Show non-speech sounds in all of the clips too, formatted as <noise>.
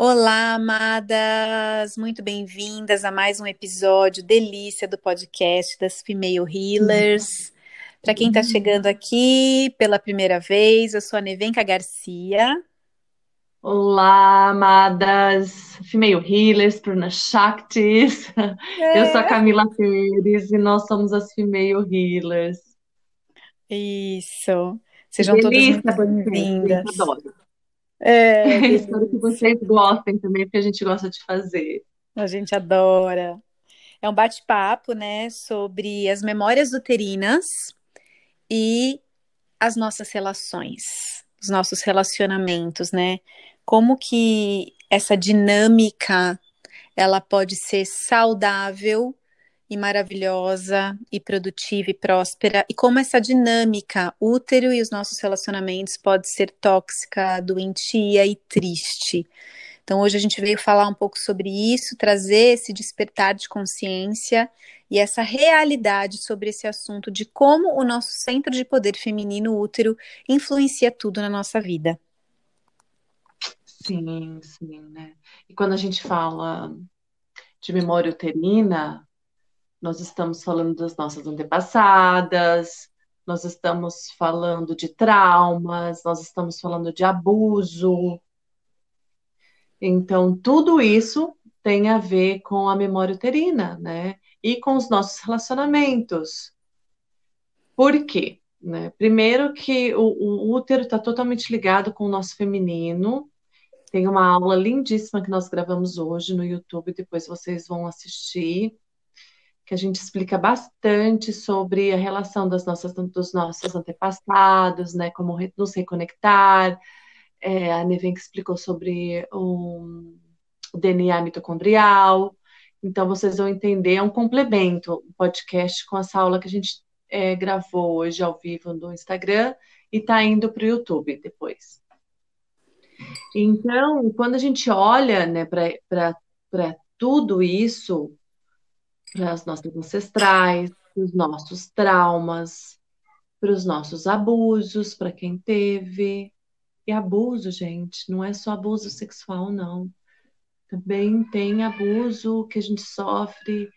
Olá, amadas! Muito bem-vindas a mais um episódio delícia do podcast das Female Healers. Para quem está chegando aqui pela primeira vez, eu sou a Nevenka Garcia. Olá, amadas, Female Healers, Pruna Shaktis. É. Eu sou a Camila Pérez e nós somos as Female Healers. Isso. Sejam Delícia, todas muito bem-vindas. Adoro. É, <laughs> Espero que vocês gostem também, porque a gente gosta de fazer. A gente adora. É um bate-papo, né, sobre as memórias uterinas e as nossas relações, os nossos relacionamentos, né? Como que essa dinâmica ela pode ser saudável e maravilhosa e produtiva e próspera e como essa dinâmica útero e os nossos relacionamentos pode ser tóxica, doentia e triste. Então hoje a gente veio falar um pouco sobre isso, trazer esse despertar de consciência e essa realidade sobre esse assunto de como o nosso centro de poder feminino útero influencia tudo na nossa vida. Sim, sim, né? E quando a gente fala de memória uterina, nós estamos falando das nossas antepassadas, nós estamos falando de traumas, nós estamos falando de abuso. Então, tudo isso tem a ver com a memória uterina, né? E com os nossos relacionamentos. Por quê? Né? Primeiro que o, o útero está totalmente ligado com o nosso feminino. Tem uma aula lindíssima que nós gravamos hoje no YouTube, depois vocês vão assistir que a gente explica bastante sobre a relação das nossas, dos nossos antepassados, né, como nos reconectar. É, a Neven explicou sobre o, o DNA mitocondrial. Então, vocês vão entender, é um complemento, um podcast com essa aula que a gente é, gravou hoje ao vivo no Instagram e está indo para o YouTube depois. Então, quando a gente olha né, para tudo isso, para as nossas ancestrais, para os nossos traumas, para os nossos abusos, para quem teve. E abuso, gente, não é só abuso sexual, não. Também tem abuso que a gente sofre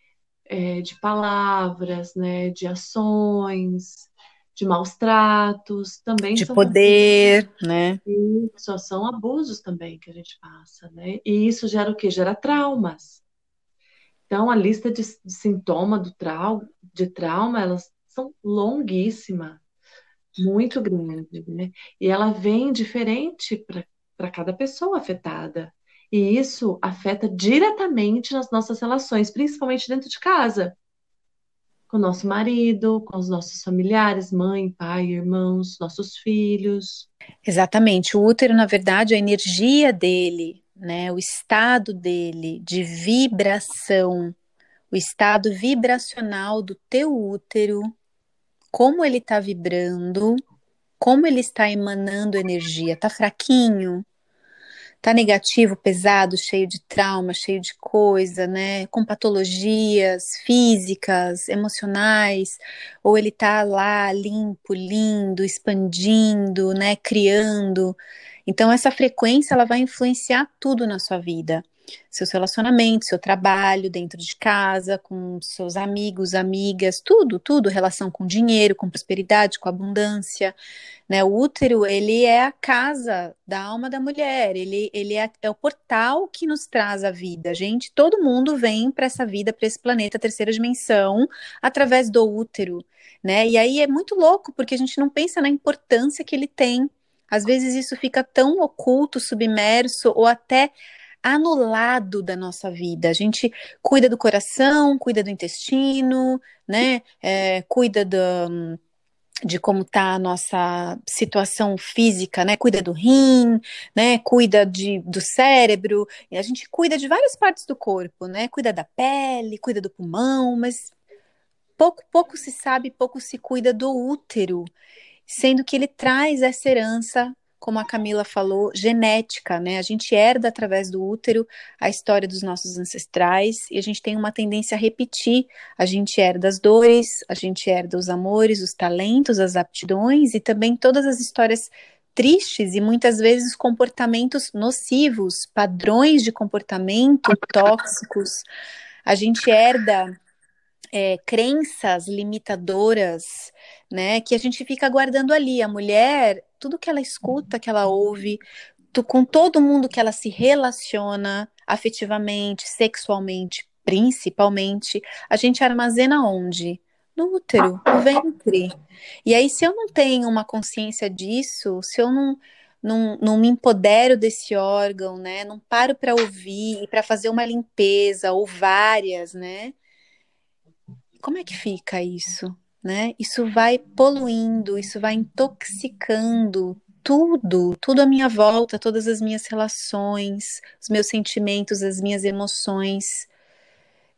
é, de palavras, né, de ações, de maus tratos, também de poder, abusos. né? Isso, são abusos também que a gente passa, né? E isso gera o quê? Gera traumas. Então, a lista de, de sintoma do trau, de trauma, elas são longuíssima, muito grande, né? E ela vem diferente para cada pessoa afetada. E isso afeta diretamente nas nossas relações, principalmente dentro de casa. Com o nosso marido, com os nossos familiares, mãe, pai, irmãos, nossos filhos. Exatamente. O útero, na verdade, a energia dele né, o estado dele de vibração, o estado vibracional do teu útero, como ele está vibrando, como ele está emanando energia, tá fraquinho, tá negativo, pesado, cheio de trauma, cheio de coisa, né, com patologias físicas, emocionais, ou ele tá lá limpo, lindo, expandindo, né, criando. Então essa frequência ela vai influenciar tudo na sua vida. Seus relacionamentos, seu trabalho dentro de casa, com seus amigos, amigas, tudo, tudo, relação com dinheiro, com prosperidade, com abundância, né? O útero, ele é a casa da alma da mulher, ele, ele é, é o portal que nos traz a vida. Gente, todo mundo vem para essa vida, para esse planeta, terceira dimensão, através do útero, né? E aí é muito louco, porque a gente não pensa na importância que ele tem às vezes isso fica tão oculto, submerso ou até anulado da nossa vida. A gente cuida do coração, cuida do intestino, né? É, cuida do, de como está a nossa situação física, né? Cuida do rim, né? Cuida de, do cérebro. a gente cuida de várias partes do corpo, né? Cuida da pele, cuida do pulmão, mas pouco, pouco se sabe, pouco se cuida do útero sendo que ele traz essa herança, como a Camila falou, genética, né? A gente herda através do útero a história dos nossos ancestrais e a gente tem uma tendência a repetir. A gente herda as dores, a gente herda os amores, os talentos, as aptidões e também todas as histórias tristes e muitas vezes comportamentos nocivos, padrões de comportamento tóxicos. A gente herda é, crenças limitadoras, né, que a gente fica guardando ali. A mulher, tudo que ela escuta, que ela ouve, tu, com todo mundo que ela se relaciona afetivamente, sexualmente, principalmente, a gente armazena onde? No útero, no ventre. E aí, se eu não tenho uma consciência disso, se eu não, não, não me empodero desse órgão, né? Não paro para ouvir e para fazer uma limpeza ou várias, né? Como é que fica isso? Né? Isso vai poluindo, isso vai intoxicando tudo, tudo à minha volta, todas as minhas relações, os meus sentimentos, as minhas emoções.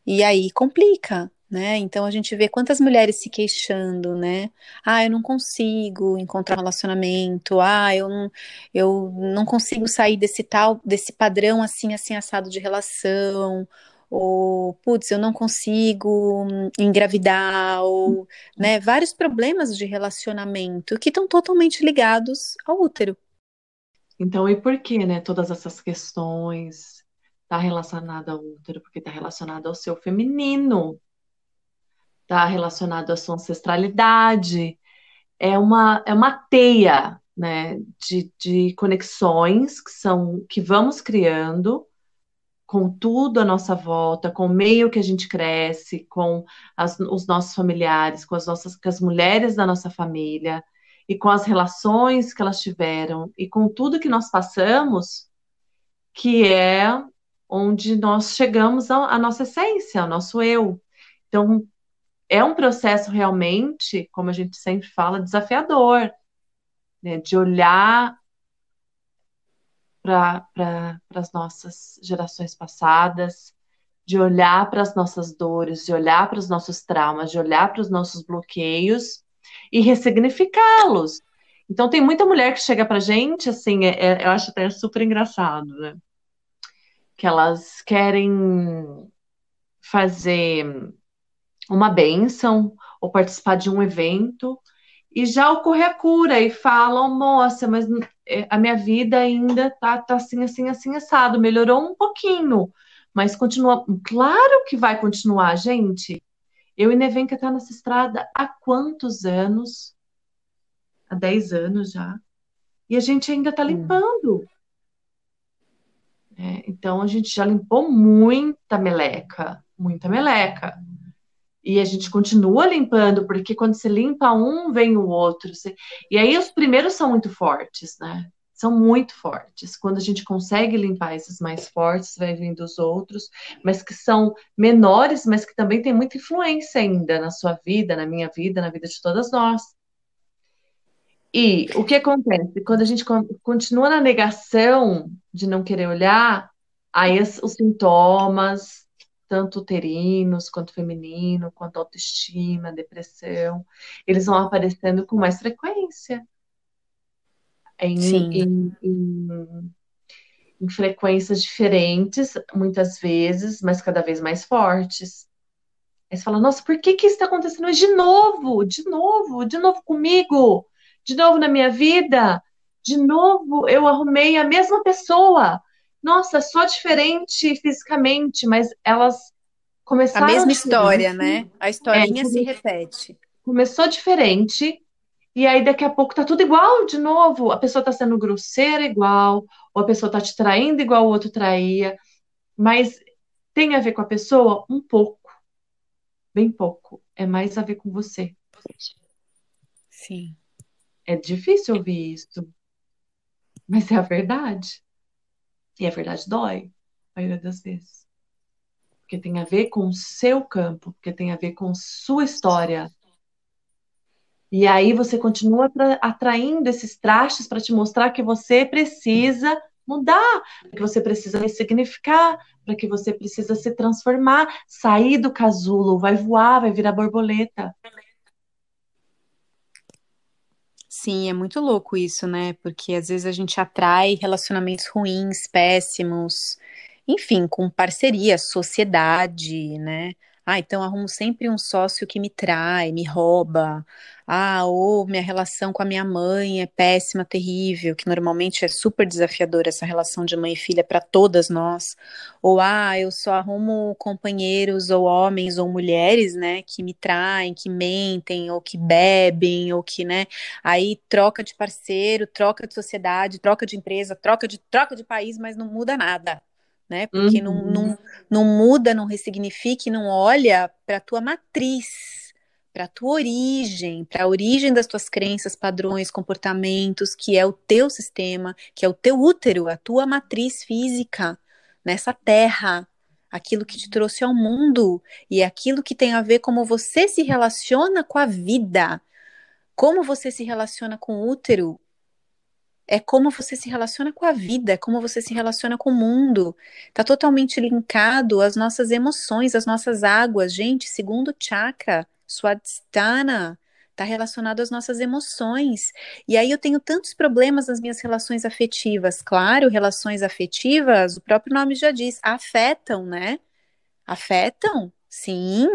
E aí complica, né? Então a gente vê quantas mulheres se queixando, né? Ah, eu não consigo encontrar um relacionamento. Ah, eu não, eu não consigo sair desse tal, desse padrão assim, assim assado de relação ou putz, eu não consigo engravidar, ou né, vários problemas de relacionamento que estão totalmente ligados ao útero. Então, e por que, né, todas essas questões tá relacionada ao útero? Porque está relacionado ao seu feminino, está relacionado à sua ancestralidade. É uma, é uma teia, né, de, de conexões que são que vamos criando com tudo à nossa volta, com o meio que a gente cresce, com as, os nossos familiares, com as nossas com as mulheres da nossa família e com as relações que elas tiveram e com tudo que nós passamos, que é onde nós chegamos à nossa essência, ao nosso eu. Então, é um processo realmente, como a gente sempre fala, desafiador, né, de olhar para pra, as nossas gerações passadas, de olhar para as nossas dores, de olhar para os nossos traumas, de olhar para os nossos bloqueios e ressignificá-los. Então tem muita mulher que chega para gente, assim, é, é, eu acho até super engraçado, né? Que elas querem fazer uma benção ou participar de um evento e já ocorre a cura e falam, moça, mas a minha vida ainda tá, tá assim, assim, assim, assado, melhorou um pouquinho, mas continua. Claro que vai continuar, gente. Eu e Nevenka tá nessa estrada há quantos anos? Há 10 anos já. E a gente ainda tá hum. limpando. É, então a gente já limpou muita meleca, muita meleca. E a gente continua limpando, porque quando você limpa um, vem o outro. Você... E aí os primeiros são muito fortes, né? São muito fortes. Quando a gente consegue limpar esses mais fortes, vai vindo os outros, mas que são menores, mas que também têm muita influência ainda na sua vida, na minha vida, na vida de todas nós. E o que acontece? Quando a gente continua na negação de não querer olhar, aí os sintomas, tanto uterinos, quanto feminino, quanto autoestima, depressão, eles vão aparecendo com mais frequência. Em, em, em, em, frequências diferentes, muitas vezes, mas cada vez mais fortes. Aí você fala, nossa, por que, que isso está acontecendo de novo? De novo, de novo comigo, de novo na minha vida, de novo eu arrumei a mesma pessoa nossa, só diferente fisicamente, mas elas começaram. A mesma história, né? A historinha é, se repete. Começou diferente, e aí daqui a pouco tá tudo igual de novo. A pessoa tá sendo grosseira igual, ou a pessoa tá te traindo igual o outro traía. Mas tem a ver com a pessoa? Um pouco. Bem pouco. É mais a ver com você. Sim. É difícil ouvir isso. Mas é a verdade. E a verdade dói, a maioria das vezes. Porque tem a ver com o seu campo, porque tem a ver com sua história. E aí você continua atraindo esses trastes para te mostrar que você precisa mudar, que você precisa ressignificar, para que você precisa se transformar, sair do casulo, vai voar, vai virar borboleta. Sim, é muito louco isso, né? Porque às vezes a gente atrai relacionamentos ruins, péssimos, enfim, com parceria, sociedade, né? Ah, então arrumo sempre um sócio que me trai, me rouba. Ah, ou minha relação com a minha mãe é péssima, terrível, que normalmente é super desafiadora essa relação de mãe e filha para todas nós. Ou ah, eu só arrumo companheiros ou homens ou mulheres, né, que me traem, que mentem, ou que bebem, ou que, né, aí troca de parceiro, troca de sociedade, troca de empresa, troca de troca de país, mas não muda nada né? Porque uhum. não, não, não muda, não ressignifica e não olha para a tua matriz, para a tua origem, para a origem das tuas crenças, padrões, comportamentos, que é o teu sistema, que é o teu útero, a tua matriz física nessa terra, aquilo que te trouxe ao mundo e aquilo que tem a ver como você se relaciona com a vida. Como você se relaciona com o útero, é como você se relaciona com a vida, é como você se relaciona com o mundo. Está totalmente linkado às nossas emoções, às nossas águas. Gente, segundo chakra, Swadhisthana, está relacionado às nossas emoções. E aí eu tenho tantos problemas nas minhas relações afetivas. Claro, relações afetivas, o próprio nome já diz, afetam, né? Afetam, sim,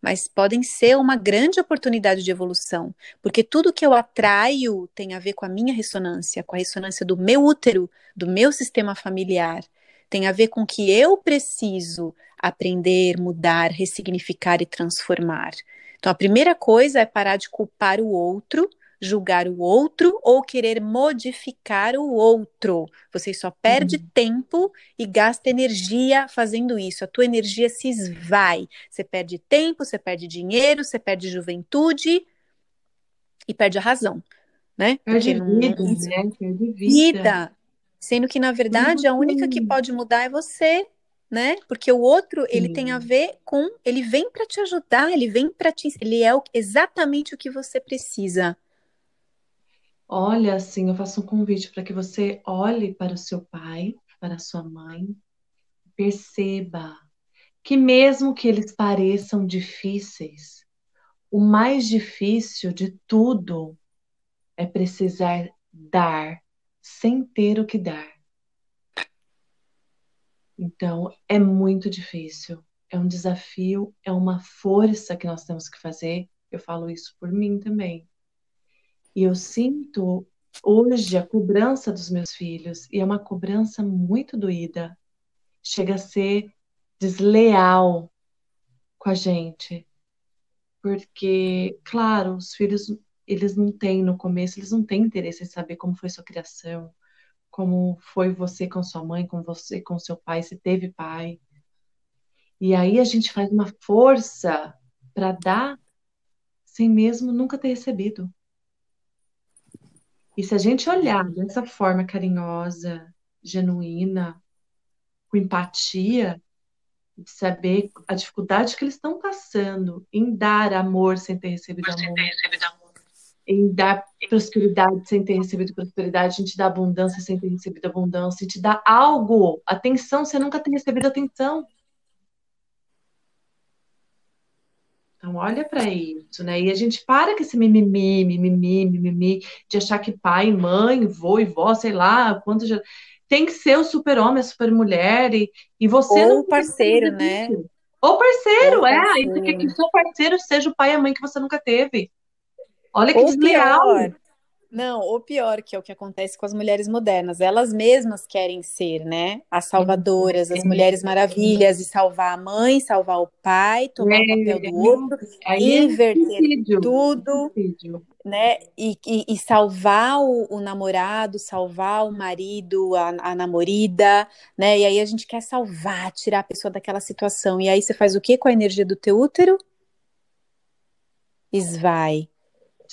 mas podem ser uma grande oportunidade de evolução, porque tudo que eu atraio tem a ver com a minha ressonância, com a ressonância do meu útero, do meu sistema familiar, tem a ver com que eu preciso aprender, mudar, ressignificar e transformar. Então, a primeira coisa é parar de culpar o outro julgar o outro ou querer modificar o outro. Você só perde uhum. tempo e gasta energia fazendo isso. A tua energia se esvai. Você perde tempo, você perde dinheiro, você perde juventude e perde a razão, né? Perde vida, não... né? Perde vida. vida. Sendo que, na verdade, a única que pode mudar é você, né? Porque o outro, ele tem a ver com, ele vem para te ajudar, ele vem para te, ele é o, exatamente o que você precisa. Olha, assim, eu faço um convite para que você olhe para o seu pai, para a sua mãe, perceba que mesmo que eles pareçam difíceis, o mais difícil de tudo é precisar dar sem ter o que dar. Então, é muito difícil, é um desafio, é uma força que nós temos que fazer. Eu falo isso por mim também. E eu sinto hoje a cobrança dos meus filhos, e é uma cobrança muito doída. Chega a ser desleal com a gente. Porque, claro, os filhos, eles não têm no começo, eles não têm interesse em saber como foi sua criação, como foi você com sua mãe, como você com seu pai, se teve pai. E aí a gente faz uma força para dar sem mesmo nunca ter recebido. E se a gente olhar dessa forma carinhosa, genuína, com empatia, de saber a dificuldade que eles estão passando em dar amor sem ter recebido amor, em dar prosperidade sem ter recebido prosperidade, em te dar abundância sem ter recebido abundância, em te dar algo, atenção sem nunca ter recebido atenção. Então, olha para isso, né? E a gente para com esse mimimi, mimimi, mimimi, de achar que pai, mãe, vô e vó, sei lá, quanto já. Tem que ser o super-homem, a super-mulher, e, e você Ou não. parceiro, né? Ou parceiro, Ou é. Aí você quer que o seu parceiro seja o pai e a mãe que você nunca teve. Olha que Ou desleal. Pior, não, o pior que é o que acontece com as mulheres modernas, elas mesmas querem ser, né, as salvadoras, as mulheres maravilhas e salvar a mãe, salvar o pai, tomar é, o papel do outro, é inverter tudo, né, e, e, e salvar o, o, namorado, salvar o marido, a, a namorada, né, e aí a gente quer salvar, tirar a pessoa daquela situação, e aí você faz o que com a energia do teu útero? Esvai.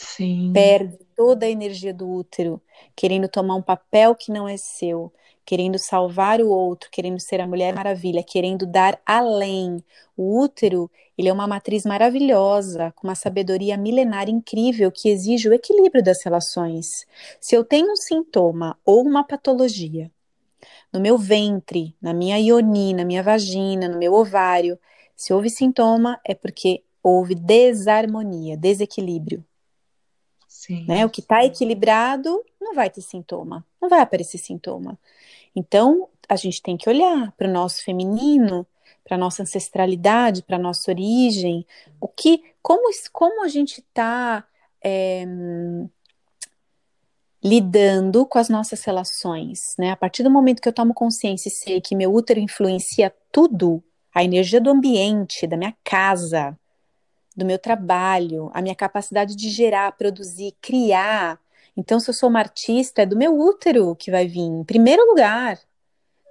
Sim. Perde toda a energia do útero, querendo tomar um papel que não é seu, querendo salvar o outro, querendo ser a Mulher Maravilha, querendo dar além. O útero, ele é uma matriz maravilhosa, com uma sabedoria milenar incrível que exige o equilíbrio das relações. Se eu tenho um sintoma ou uma patologia no meu ventre, na minha ioni, na minha vagina, no meu ovário, se houve sintoma é porque houve desarmonia, desequilíbrio. Sim. Né? O que está equilibrado não vai ter sintoma, não vai aparecer sintoma. Então, a gente tem que olhar para o nosso feminino, para nossa ancestralidade, para nossa origem, o que, como, como a gente está é, lidando com as nossas relações, né? A partir do momento que eu tomo consciência e sei que meu útero influencia tudo, a energia do ambiente, da minha casa, do meu trabalho, a minha capacidade de gerar, produzir, criar. Então, se eu sou uma artista, é do meu útero que vai vir, em primeiro lugar.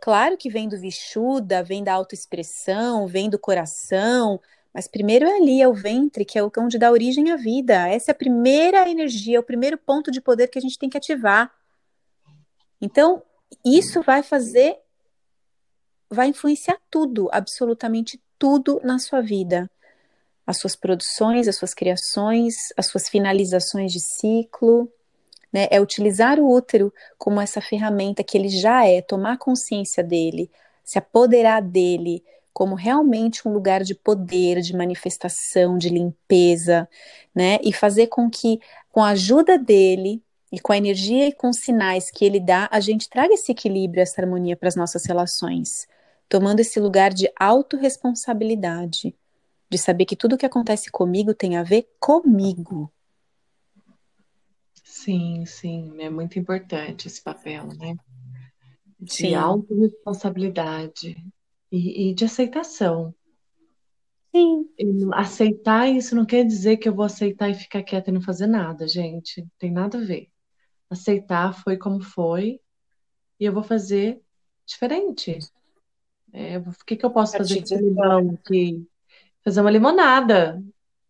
Claro que vem do Vishuda, vem da autoexpressão, vem do coração, mas primeiro é ali, é o ventre, que é onde dá origem à vida. Essa é a primeira energia, é o primeiro ponto de poder que a gente tem que ativar. Então, isso vai fazer, vai influenciar tudo, absolutamente tudo na sua vida. As suas produções, as suas criações, as suas finalizações de ciclo. Né? É utilizar o útero como essa ferramenta que ele já é, tomar consciência dele, se apoderar dele, como realmente um lugar de poder, de manifestação, de limpeza, né? E fazer com que, com a ajuda dele e com a energia e com os sinais que ele dá, a gente traga esse equilíbrio, essa harmonia para as nossas relações, tomando esse lugar de autorresponsabilidade, de saber que tudo que acontece comigo tem a ver comigo. Sim, sim, é muito importante esse papel, né? De autorresponsabilidade, e, e de aceitação. Sim. aceitar isso não quer dizer que eu vou aceitar e ficar quieta e não fazer nada, gente. Tem nada a ver. Aceitar foi como foi e eu vou fazer diferente. É, o que, que eu posso fazer com limão? Que, fazer uma limonada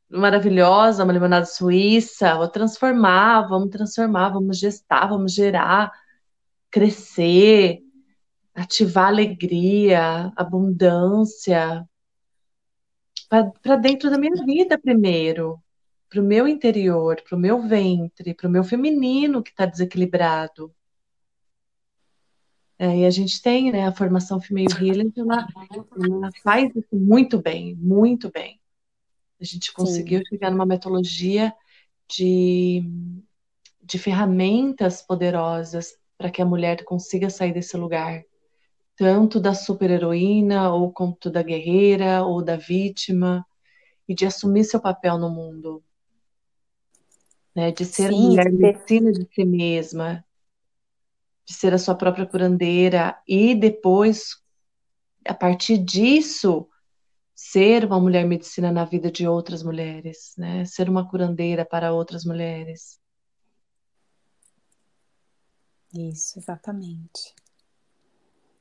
maravilhosa, uma limonada suíça, vou transformar, vamos transformar, vamos gestar, vamos gerar, crescer, ativar alegria, abundância para dentro da minha vida primeiro, para o meu interior, para o meu ventre, para o meu feminino que está desequilibrado. É, e a gente tem né, a formação Female Healing, ela, ela faz isso muito bem, muito bem. A gente conseguiu Sim. chegar numa metodologia de, de ferramentas poderosas para que a mulher consiga sair desse lugar tanto da super-heroína, ou quanto da guerreira, ou da vítima, e de assumir seu papel no mundo. Né? De ser Sim, mulher medicina de si mesma, de ser a sua própria curandeira, e depois, a partir disso, ser uma mulher medicina na vida de outras mulheres, né? Ser uma curandeira para outras mulheres. Isso, exatamente.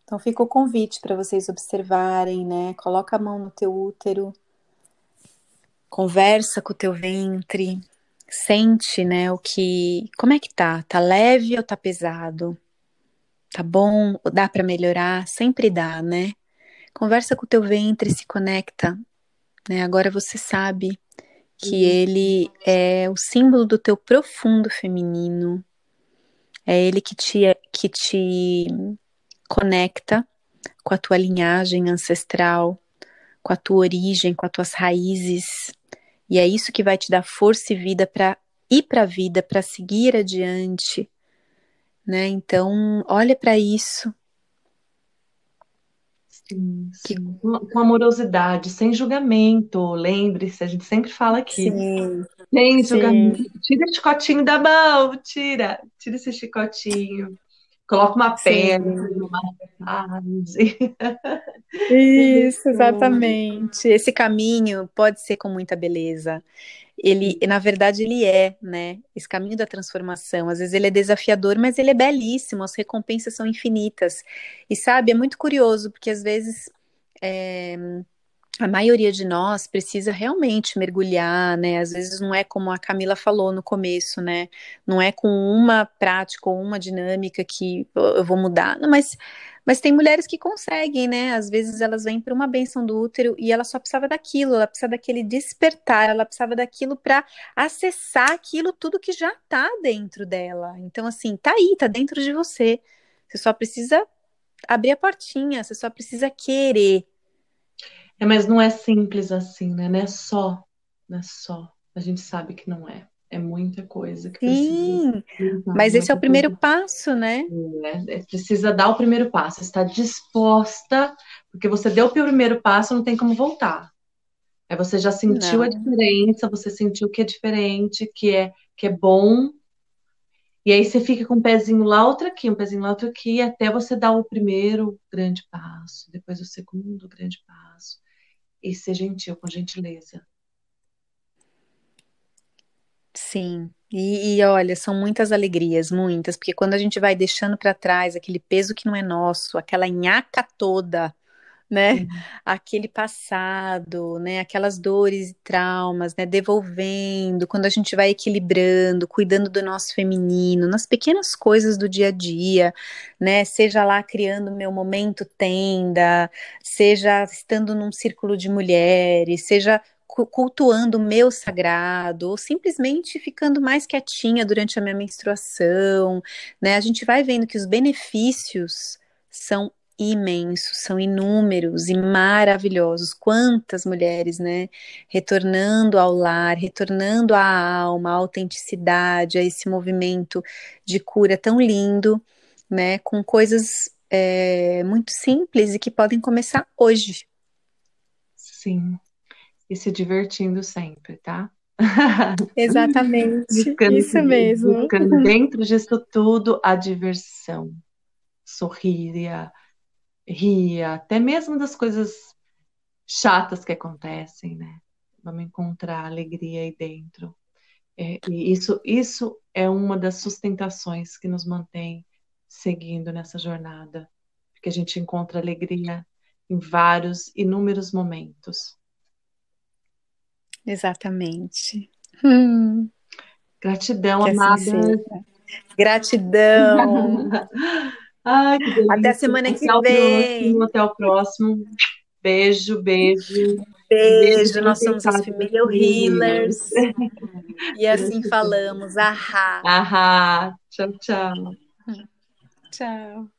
Então fica o convite para vocês observarem, né? Coloca a mão no teu útero, conversa com o teu ventre, sente, né, o que, como é que tá? Tá leve ou tá pesado? Tá bom? Dá para melhorar? Sempre dá, né? Conversa com o teu ventre, se conecta, né? Agora você sabe que ele é o símbolo do teu profundo feminino. É ele que te que te conecta com a tua linhagem ancestral, com a tua origem, com as tuas raízes. E é isso que vai te dar força e vida para ir para a vida, para seguir adiante. Né? Então, olha para isso. Sim, sim. Que... Com amorosidade, sem julgamento. Lembre-se, a gente sempre fala aqui. Sim. Sem julgamento. Tira o chicotinho da mão, tira. Tira esse chicotinho. Coloca uma pedra, uma <laughs> Isso, exatamente. Esse caminho pode ser com muita beleza. Ele, na verdade, ele é, né? Esse caminho da transformação. Às vezes ele é desafiador, mas ele é belíssimo. As recompensas são infinitas. E sabe, é muito curioso porque às vezes é, a maioria de nós precisa realmente mergulhar, né? Às vezes não é como a Camila falou no começo, né? Não é com uma prática ou uma dinâmica que eu vou mudar, não, mas mas tem mulheres que conseguem, né? Às vezes elas vêm para uma benção do útero e ela só precisava daquilo, ela precisa daquele despertar, ela precisava daquilo para acessar aquilo tudo que já está dentro dela. Então assim, tá aí, tá dentro de você. Você só precisa abrir a portinha, você só precisa querer. É, mas não é simples assim, né? Não é só, não é só. A gente sabe que não é. É muita coisa que Sim, precisa. Mas esse é o primeiro passo, né? É, é, precisa dar o primeiro passo, estar disposta, porque você deu o primeiro passo, não tem como voltar. Aí você já sentiu não. a diferença, você sentiu que é diferente, que é que é bom, e aí você fica com um pezinho lá, outro aqui, um pezinho lá, outro aqui, até você dar o primeiro grande passo, depois o segundo grande passo. E ser gentil, com gentileza. Sim, e, e, olha, são muitas alegrias, muitas, porque quando a gente vai deixando para trás aquele peso que não é nosso, aquela nhaca toda, né? Uhum. Aquele passado, né? Aquelas dores e traumas, né? Devolvendo, quando a gente vai equilibrando, cuidando do nosso feminino, nas pequenas coisas do dia a dia, né? Seja lá criando meu momento tenda, seja estando num círculo de mulheres, seja cultuando o meu sagrado, ou simplesmente ficando mais quietinha durante a minha menstruação, né? A gente vai vendo que os benefícios são imensos, são inúmeros e maravilhosos. Quantas mulheres, né, retornando ao lar, retornando à alma, à autenticidade, a esse movimento de cura tão lindo, né, com coisas é, muito simples e que podem começar hoje. Sim, e se divertindo sempre, tá? <laughs> Exatamente, buscando, isso mesmo. Buscando dentro disso tudo a diversão, sorrir, a ria, até mesmo das coisas chatas que acontecem, né? Vamos encontrar alegria aí dentro. É, e isso, isso é uma das sustentações que nos mantém seguindo nessa jornada, porque a gente encontra alegria em vários, inúmeros momentos. Exatamente. Hum. Gratidão, que assim. Gratidão. <laughs> Ai, que delícia. Até semana que até vem. Próximo, até o próximo. Beijo, beijo. Beijo, beijo nós somos as Female Healers. <laughs> e assim falamos. Ahá. Ahá. Tchau, tchau. Tchau.